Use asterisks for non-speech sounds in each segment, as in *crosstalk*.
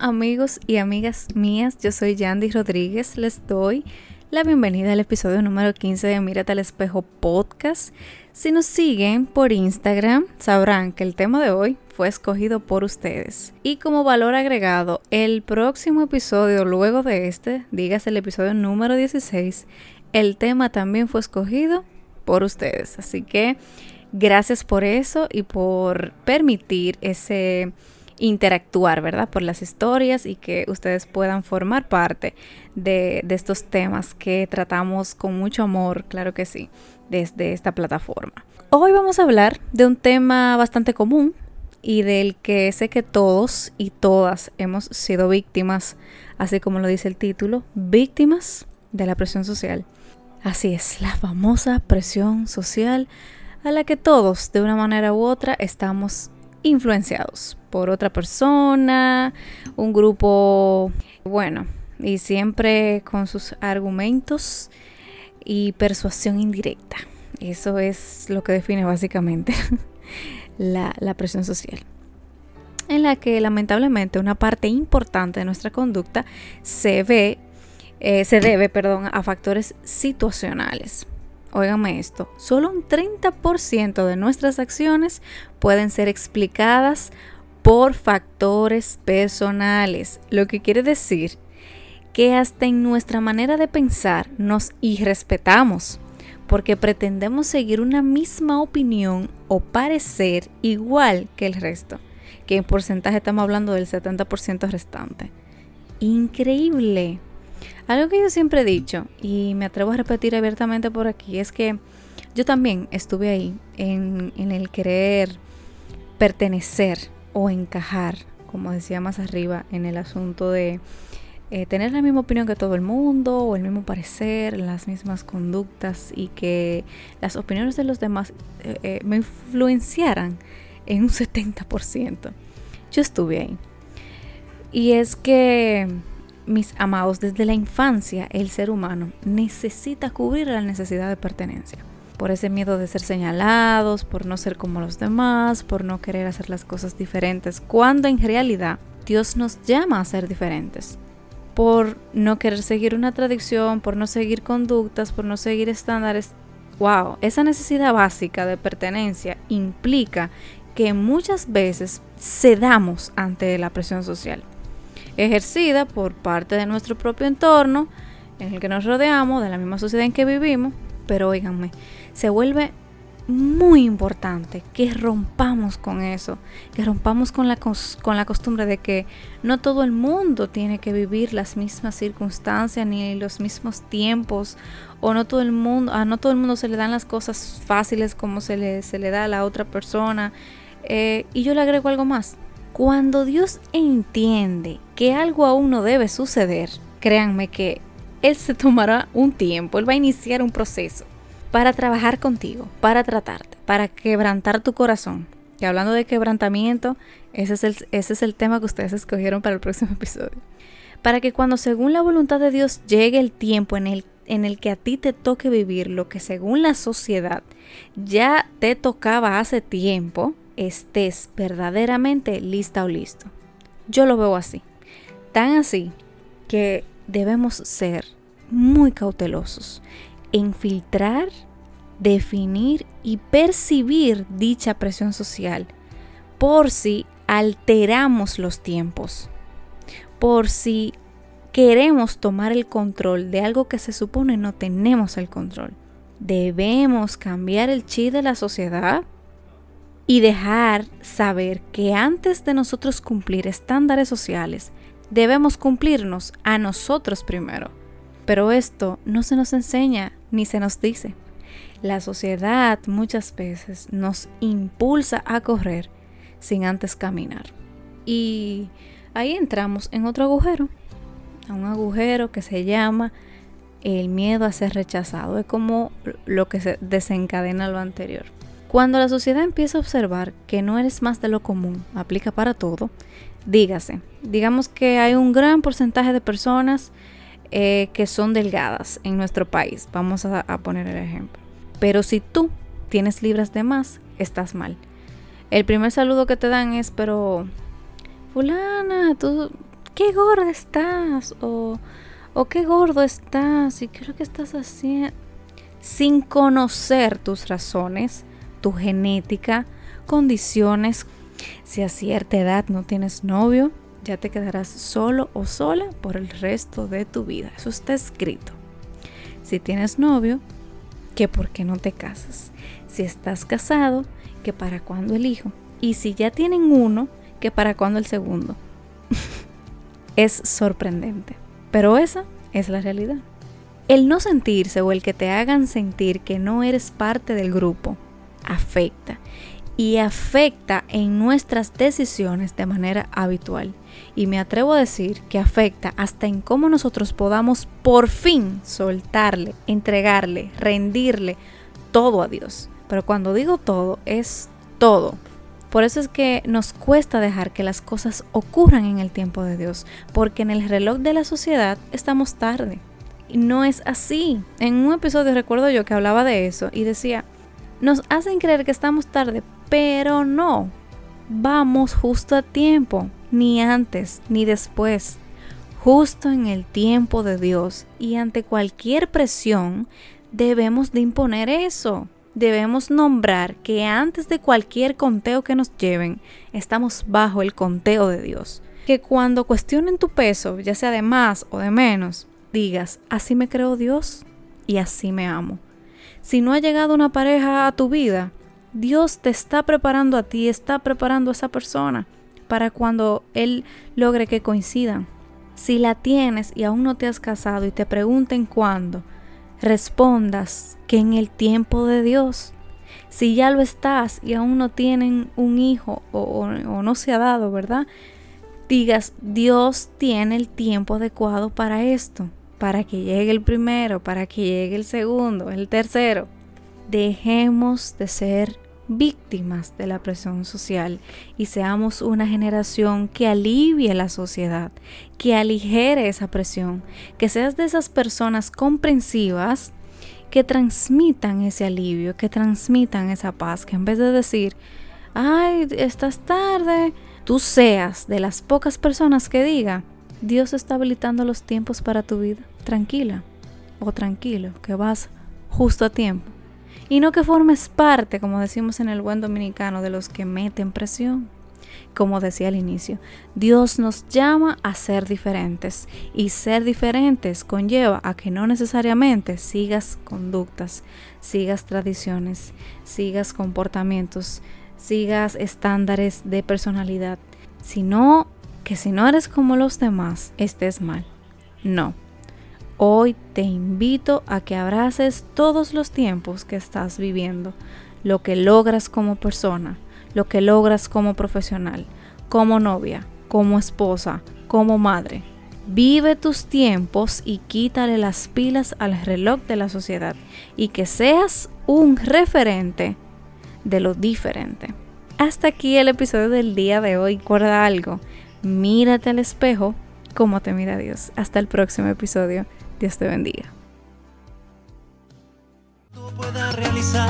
Amigos y amigas mías, yo soy Yandy Rodríguez, les doy la bienvenida al episodio número 15 de Mírate al Espejo Podcast. Si nos siguen por Instagram, sabrán que el tema de hoy fue escogido por ustedes. Y como valor agregado, el próximo episodio, luego de este, dígase el episodio número 16, el tema también fue escogido por ustedes. Así que gracias por eso y por permitir ese interactuar, ¿verdad? Por las historias y que ustedes puedan formar parte de, estos temas que tratamos con mucho amor, claro que sí, desde esta plataforma. Hoy vamos a hablar de un tema bastante común y del que sé que todos y todas hemos sido víctimas, así como lo dice el título, víctimas de la presión social. Así es, la famosa presión social a la que todos, de una manera u otra, estamos influenciados por otra persona, un grupo, bueno, y siempre con sus argumentos y persuasión indirecta. Eso es lo que define básicamente *laughs* la, presión social en la que lamentablemente una parte importante de nuestra conducta se ve, eh, se debe, perdón, a factores situacionales óigame esto, solo un 30% de nuestras acciones pueden ser explicadas por factores personales, lo que quiere decir que hasta en nuestra manera de pensar nos irrespetamos porque pretendemos seguir una misma opinión o parecer igual que el resto, que en porcentaje estamos hablando del 70% restante. Increíble. Algo que yo siempre he dicho y me atrevo a repetir abiertamente por aquí es que yo también estuve ahí en, el querer pertenecer o encajar, como decía más arriba, en el asunto de eh, tener la misma opinión que todo el mundo o el mismo parecer, las mismas conductas y que las opiniones de los demás eh, eh, me influenciaran en un 70%. Yo estuve ahí. Y es que mis amados, desde la infancia el ser humano necesita cubrir la necesidad de pertenencia. Por ese miedo de ser señalados, por no ser como los demás, por no querer hacer las cosas diferentes, cuando en realidad Dios nos llama a ser diferentes. Por no querer seguir una tradición, por no seguir conductas, por no seguir estándares. Wow, esa necesidad básica de pertenencia implica que muchas veces cedamos ante la presión social ejercida por parte de nuestro propio entorno en el que nos rodeamos, de la misma sociedad en que vivimos, pero oíganme, se vuelve muy importante que rompamos con eso, que rompamos con la, con la costumbre de que no todo el mundo tiene que vivir las mismas circunstancias ni los mismos tiempos, o no todo el mundo, a no todo el mundo se le dan las cosas fáciles como se le, se le da a la otra persona. Eh, y yo le agrego algo más, cuando Dios entiende que algo aún no debe suceder, créanme que Él se tomará un tiempo, Él va a iniciar un proceso para trabajar contigo, para tratarte, para quebrantar tu corazón. Y hablando de quebrantamiento, ese es el, ese es el tema que ustedes escogieron para el próximo *laughs* episodio. Para que cuando según la voluntad de Dios llegue el tiempo en el, en el que a ti te toque vivir lo que según la sociedad ya te tocaba hace tiempo, estés verdaderamente lista o listo. Yo lo veo así. Tan así que debemos ser muy cautelosos en filtrar, definir y percibir dicha presión social por si alteramos los tiempos, por si queremos tomar el control de algo que se supone no tenemos el control. Debemos cambiar el chi de la sociedad y dejar saber que antes de nosotros cumplir estándares sociales, debemos cumplirnos a nosotros primero. Pero esto no se nos enseña ni se nos dice. La sociedad muchas veces nos impulsa a correr sin antes caminar. Y ahí entramos en otro agujero, a un agujero que se llama el miedo a ser rechazado. Es como lo que se desencadena lo anterior. Cuando la sociedad empieza a observar que no eres más de lo común, aplica para todo, dígase, digamos que hay un gran porcentaje de personas eh, que son delgadas en nuestro país, vamos a, poner el ejemplo. Pero si tú tienes libras de más, estás mal. El primer saludo que te dan es, pero fulana, tú qué gorda estás o, o qué gordo estás y qué que estás haciendo. Sin conocer tus razones, tu genética, condiciones. Si a cierta edad no tienes novio, ya te quedarás solo o sola por el resto de tu vida. Eso está escrito. Si tienes novio, que por qué no te casas. Si estás casado, que para cuándo el hijo. Y si ya tienen uno, que para cuándo el segundo. *laughs* es sorprendente. Pero esa es la realidad. El no sentirse o el que te hagan sentir que no eres parte del grupo afecta y afecta en nuestras decisiones de manera habitual. Y me atrevo a decir que afecta hasta en cómo nosotros podamos por fin soltarle, entregarle, rendirle todo a Dios. Pero cuando digo todo, es todo. Por eso es que nos cuesta dejar que las cosas ocurran en el tiempo de Dios, porque en el reloj de la sociedad estamos tarde. Y no es así. En un episodio recuerdo yo que hablaba de eso y decía, nos hacen creer que estamos tarde, pero no. Vamos justo a tiempo, ni antes ni después. Justo en el tiempo de Dios y ante cualquier presión debemos de imponer eso. Debemos nombrar que antes de cualquier conteo que nos lleven, estamos bajo el conteo de Dios. Que cuando cuestionen tu peso, ya sea de más o de menos, digas, así me creo Dios y así me amo. Si no ha llegado una pareja a tu vida, Dios te está preparando a ti, está preparando a esa persona para cuando Él logre que coincidan. Si la tienes y aún no te has casado y te pregunten cuándo, respondas que en el tiempo de Dios. Si ya lo estás y aún no tienen un hijo o, o no se ha dado, ¿verdad? Digas, Dios tiene el tiempo adecuado para esto para que llegue el primero, para que llegue el segundo, el tercero. Dejemos de ser víctimas de la presión social y seamos una generación que alivie la sociedad, que aligere esa presión, que seas de esas personas comprensivas que transmitan ese alivio, que transmitan esa paz, que en vez de decir, ay, estás tarde, tú seas de las pocas personas que diga, Dios está habilitando los tiempos para tu vida. Tranquila o tranquilo, que vas justo a tiempo. Y no que formes parte, como decimos en el buen dominicano, de los que meten presión. Como decía al inicio, Dios nos llama a ser diferentes y ser diferentes conlleva a que no necesariamente sigas conductas, sigas tradiciones, sigas comportamientos, sigas estándares de personalidad, sino que si no eres como los demás, estés mal. No. Hoy te invito a que abraces todos los tiempos que estás viviendo, lo que logras como persona, lo que logras como profesional, como novia, como esposa, como madre. Vive tus tiempos y quítale las pilas al reloj de la sociedad y que seas un referente de lo diferente. Hasta aquí el episodio del día de hoy. Recuerda algo, mírate al espejo como te mira Dios. Hasta el próximo episodio. Dios te bendiga.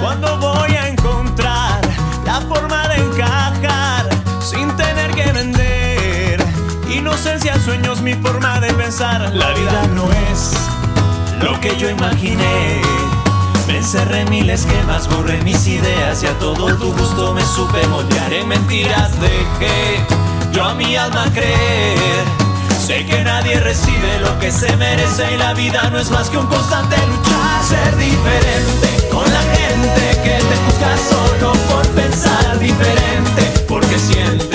Cuando voy a encontrar la forma de encajar sin tener que vender inocencia, sueños, mi forma de pensar. La vida no es lo que yo imaginé. Me encerré en mil esquemas, borré mis ideas y a todo tu gusto me supe moldear. En mentiras dejé yo a mi alma creer. Sé que nadie recibe lo que se merece y la vida no es más que un constante luchar. Ser diferente con la gente que te juzga solo por pensar diferente. Porque sientes